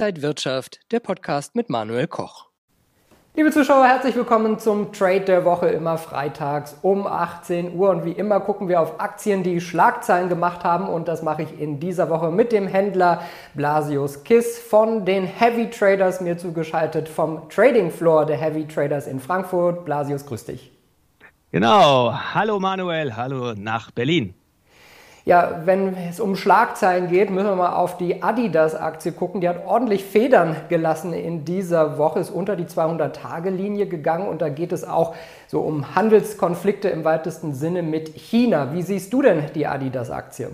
Inside Wirtschaft, der Podcast mit Manuel Koch. Liebe Zuschauer, herzlich willkommen zum Trade der Woche, immer freitags um 18 Uhr. Und wie immer gucken wir auf Aktien, die Schlagzeilen gemacht haben. Und das mache ich in dieser Woche mit dem Händler Blasius Kiss von den Heavy Traders, mir zugeschaltet vom Trading Floor der Heavy Traders in Frankfurt. Blasius, grüß dich. Genau. Hallo Manuel, hallo nach Berlin. Ja, wenn es um Schlagzeilen geht, müssen wir mal auf die Adidas-Aktie gucken. Die hat ordentlich Federn gelassen in dieser Woche, ist unter die 200-Tage-Linie gegangen und da geht es auch so um Handelskonflikte im weitesten Sinne mit China. Wie siehst du denn die Adidas-Aktie?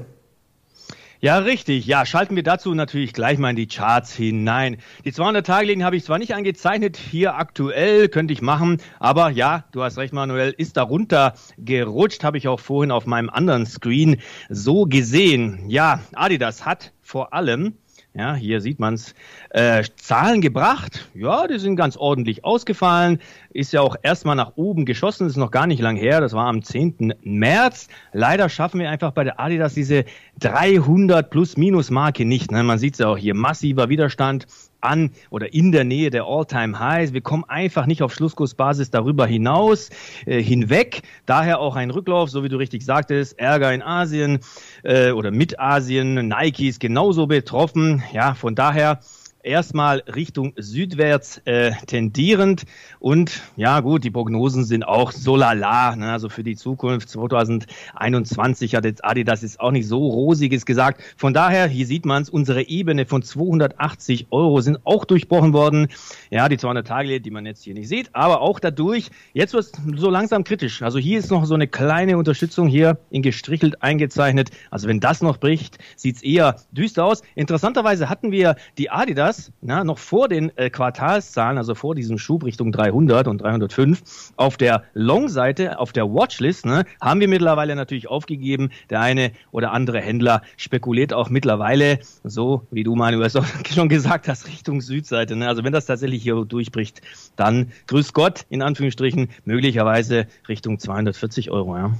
Ja, richtig. Ja, schalten wir dazu natürlich gleich mal in die Charts hinein. Die 200-Tage-Linie habe ich zwar nicht angezeichnet, hier aktuell könnte ich machen, aber ja, du hast recht, Manuel, ist darunter gerutscht, habe ich auch vorhin auf meinem anderen Screen so gesehen. Ja, Adidas hat vor allem ja, hier sieht man's. Äh, Zahlen gebracht, ja, die sind ganz ordentlich ausgefallen. Ist ja auch erstmal nach oben geschossen, ist noch gar nicht lang her. Das war am 10. März. Leider schaffen wir einfach bei der Adidas diese 300 plus minus Marke nicht. Ne? Man sieht's ja auch hier massiver Widerstand an oder in der Nähe der All-Time-Highs. Wir kommen einfach nicht auf Schlusskursbasis darüber hinaus, äh, hinweg. Daher auch ein Rücklauf, so wie du richtig sagtest, Ärger in Asien äh, oder mit Asien, Nike ist genauso betroffen. Ja, von daher erstmal Richtung südwärts äh, tendierend. Und ja gut, die Prognosen sind auch so lala. Ne? Also für die Zukunft 2021 hat jetzt Adidas ist auch nicht so rosiges gesagt. Von daher, hier sieht man es, unsere Ebene von 280 Euro sind auch durchbrochen worden. Ja, die 200 Tage, die man jetzt hier nicht sieht, aber auch dadurch, jetzt wird es so langsam kritisch. Also hier ist noch so eine kleine Unterstützung hier in gestrichelt eingezeichnet. Also wenn das noch bricht, sieht es eher düster aus. Interessanterweise hatten wir die Adidas das na, noch vor den äh, Quartalszahlen, also vor diesem Schub Richtung 300 und 305, auf der Long-Seite, auf der Watchlist, ne, haben wir mittlerweile natürlich aufgegeben. Der eine oder andere Händler spekuliert auch mittlerweile, so wie du, Manuel, schon gesagt hast, Richtung Südseite. Ne? Also wenn das tatsächlich hier durchbricht, dann grüß Gott, in Anführungsstrichen, möglicherweise Richtung 240 Euro. Ja.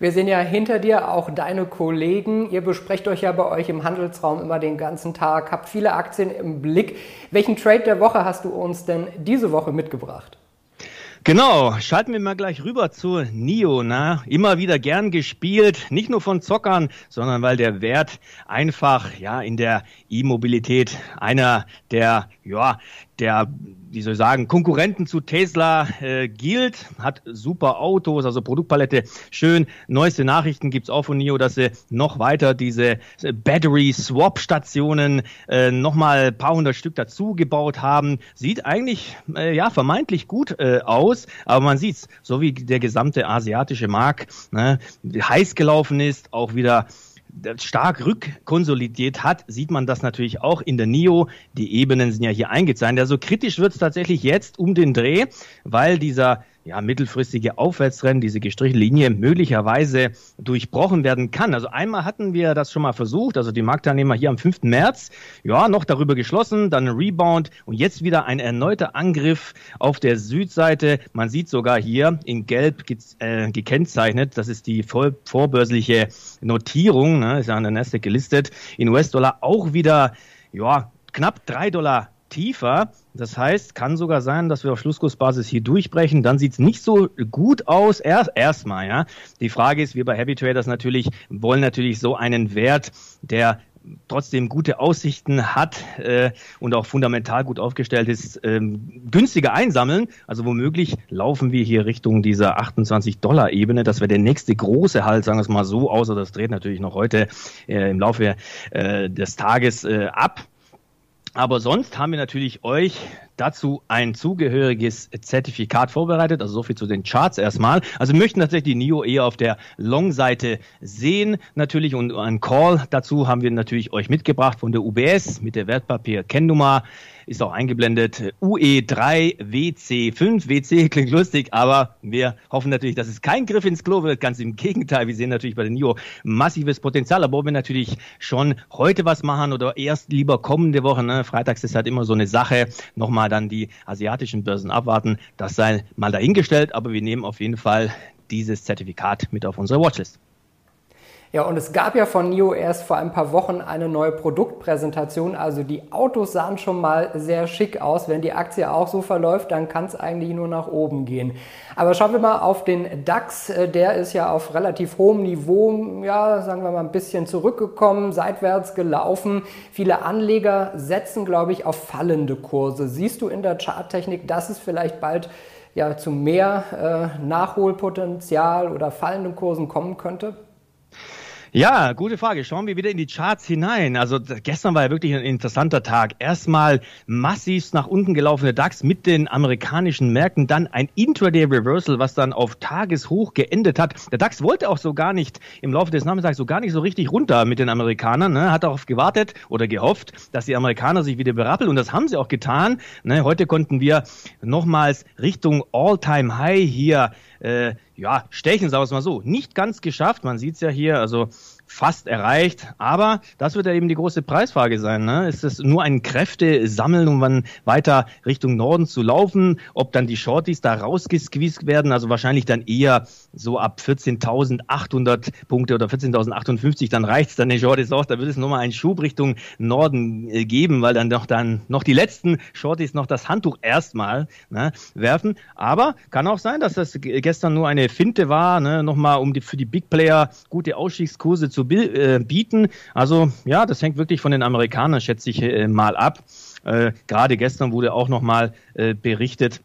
Wir sehen ja hinter dir auch deine Kollegen. Ihr besprecht euch ja bei euch im Handelsraum immer den ganzen Tag, habt viele Aktien im Blick. Welchen Trade der Woche hast du uns denn diese Woche mitgebracht? Genau, schalten wir mal gleich rüber zu NIO. Na, immer wieder gern gespielt, nicht nur von Zockern, sondern weil der Wert einfach ja in der E-Mobilität einer der ja der wie soll ich sagen, Konkurrenten zu Tesla äh, gilt, hat super Autos, also Produktpalette schön. Neueste Nachrichten gibt's auch von NIO, dass sie noch weiter diese äh, Battery Swap Stationen äh, nochmal paar hundert Stück dazu gebaut haben. Sieht eigentlich äh, ja vermeintlich gut äh, aus, aber man sieht's, so wie der gesamte asiatische Markt ne, heiß gelaufen ist, auch wieder stark rückkonsolidiert hat, sieht man das natürlich auch in der NIO. Die Ebenen sind ja hier eingezeichnet. Also kritisch wird es tatsächlich jetzt um den Dreh, weil dieser ja, mittelfristige Aufwärtstrend, diese gestrichelte Linie möglicherweise durchbrochen werden kann. Also einmal hatten wir das schon mal versucht, also die Marktteilnehmer hier am 5. März, ja, noch darüber geschlossen, dann ein Rebound und jetzt wieder ein erneuter Angriff auf der Südseite. Man sieht sogar hier in Gelb ge äh, gekennzeichnet, das ist die voll vorbörsliche Notierung, ne, ist ja an der Nasdaq gelistet, in US-Dollar auch wieder, ja, knapp drei Dollar tiefer. Das heißt, kann sogar sein, dass wir auf Schlusskursbasis hier durchbrechen. Dann sieht es nicht so gut aus. Erst erstmal, ja. Die Frage ist, wir bei Heavy Traders natürlich wollen natürlich so einen Wert, der trotzdem gute Aussichten hat äh, und auch fundamental gut aufgestellt ist, ähm, günstiger einsammeln. Also womöglich laufen wir hier Richtung dieser 28 Dollar Ebene. Das wäre der nächste große Halt, sagen wir es mal so, außer das dreht natürlich noch heute äh, im Laufe äh, des Tages äh, ab. Aber sonst haben wir natürlich euch dazu ein zugehöriges Zertifikat vorbereitet. Also so viel zu den Charts erstmal. Also wir möchten tatsächlich die NIO eher auf der Long-Seite sehen natürlich und ein Call dazu haben wir natürlich euch mitgebracht von der UBS mit der Wertpapier-Kennnummer ist auch eingeblendet. UE3WC5. WC klingt lustig, aber wir hoffen natürlich, dass es kein Griff ins Klo wird. Ganz im Gegenteil. Wir sehen natürlich bei der NIO massives Potenzial, aber wir natürlich schon heute was machen oder erst lieber kommende Woche. Ne? Freitags ist halt immer so eine Sache. Nochmal dann die asiatischen Börsen abwarten. Das sei mal dahingestellt, aber wir nehmen auf jeden Fall dieses Zertifikat mit auf unsere Watchlist. Ja, und es gab ja von NIO erst vor ein paar Wochen eine neue Produktpräsentation. Also die Autos sahen schon mal sehr schick aus. Wenn die Aktie auch so verläuft, dann kann es eigentlich nur nach oben gehen. Aber schauen wir mal auf den DAX. Äh, der ist ja auf relativ hohem Niveau, ja, sagen wir mal, ein bisschen zurückgekommen, seitwärts gelaufen. Viele Anleger setzen, glaube ich, auf fallende Kurse. Siehst du in der Charttechnik, dass es vielleicht bald ja, zu mehr äh, Nachholpotenzial oder fallenden Kursen kommen könnte? Ja, gute Frage. Schauen wir wieder in die Charts hinein. Also gestern war ja wirklich ein interessanter Tag. Erstmal massiv nach unten gelaufene DAX mit den amerikanischen Märkten, dann ein Intraday Reversal, was dann auf Tageshoch geendet hat. Der DAX wollte auch so gar nicht im Laufe des Nachmittags so gar nicht so richtig runter mit den Amerikanern. Ne? Hat darauf gewartet oder gehofft, dass die Amerikaner sich wieder berappeln und das haben sie auch getan. Ne? Heute konnten wir nochmals Richtung All-Time High hier äh, ja, stechen, sagen wir es mal so. Nicht ganz geschafft, man sieht es ja hier, also fast erreicht. Aber das wird ja eben die große Preisfrage sein. Ne? Ist es nur ein Kräftesammeln, um dann weiter Richtung Norden zu laufen? Ob dann die Shorties da rausgesqueezed werden? Also wahrscheinlich dann eher so ab 14.800 Punkte oder 14.058, dann reicht's dann den Shorties auch. Da wird es nochmal einen Schub Richtung Norden äh, geben, weil dann doch dann noch die letzten Shorties noch das Handtuch erstmal ne, werfen. Aber kann auch sein, dass das gestern nur eine Finte war, ne, nochmal um die, für die Big Player gute Ausstiegskurse zu zu äh, bieten. Also ja, das hängt wirklich von den Amerikanern, schätze ich äh, mal ab. Äh, Gerade gestern wurde auch nochmal äh, berichtet,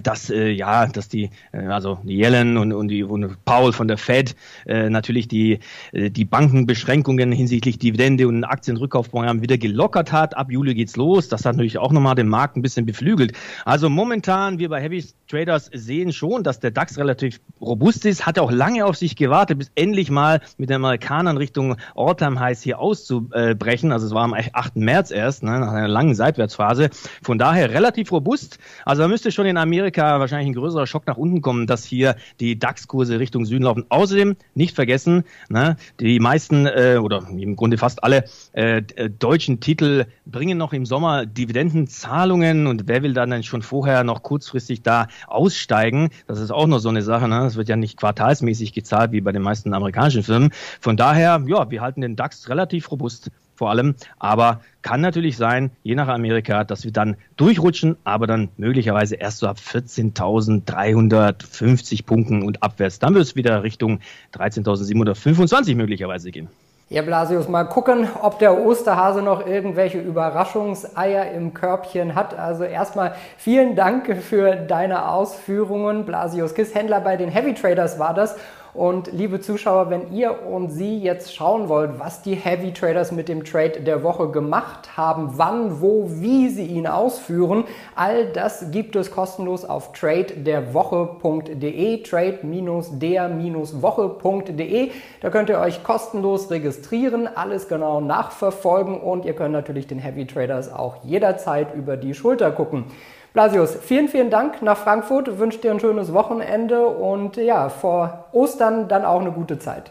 dass äh, ja, dass die äh, also die Yellen und, und die und Paul von der Fed äh, natürlich die äh, die Bankenbeschränkungen hinsichtlich Dividende und Aktienrückkaufprogramm wieder gelockert hat. Ab Juli geht's los. Das hat natürlich auch nochmal den Markt ein bisschen beflügelt. Also momentan wir bei Heavy Traders sehen schon, dass der DAX relativ robust ist. Hat auch lange auf sich gewartet, bis endlich mal mit den Amerikanern Richtung Alltime Highs hier auszubrechen. Also es war am 8. März erst, ne, nach einer langen Seitwärtsphase. Von daher relativ robust. Also da müsste schon in Amerika Amerika wahrscheinlich ein größerer Schock nach unten kommen, dass hier die DAX-Kurse Richtung Süden laufen. Außerdem nicht vergessen, ne, die meisten äh, oder im Grunde fast alle äh, deutschen Titel bringen noch im Sommer Dividendenzahlungen und wer will dann, dann schon vorher noch kurzfristig da aussteigen? Das ist auch noch so eine Sache. Ne? Das wird ja nicht quartalsmäßig gezahlt wie bei den meisten amerikanischen Firmen. Von daher, ja, wir halten den DAX relativ robust vor allem. Aber kann natürlich sein, je nach Amerika, dass wir dann durchrutschen, aber dann möglicherweise erst so ab 14.350 Punkten und abwärts. Dann wird es wieder Richtung 13.725 möglicherweise gehen. Ja, Blasius, mal gucken, ob der Osterhase noch irgendwelche Überraschungseier im Körbchen hat. Also erstmal vielen Dank für deine Ausführungen. Blasius Kiss, Händler bei den Heavy Traders war das. Und liebe Zuschauer, wenn ihr und Sie jetzt schauen wollt, was die Heavy Traders mit dem Trade der Woche gemacht haben, wann, wo, wie sie ihn ausführen, all das gibt es kostenlos auf tradederwoche.de, trade-der-woche.de. Da könnt ihr euch kostenlos registrieren, alles genau nachverfolgen und ihr könnt natürlich den Heavy Traders auch jederzeit über die Schulter gucken. Blasius, vielen, vielen Dank nach Frankfurt. Wünsche dir ein schönes Wochenende und ja, vor Ostern dann auch eine gute Zeit.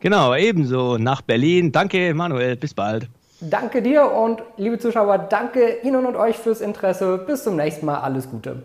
Genau, ebenso nach Berlin. Danke, Manuel. Bis bald. Danke dir und liebe Zuschauer, danke Ihnen und euch fürs Interesse. Bis zum nächsten Mal. Alles Gute.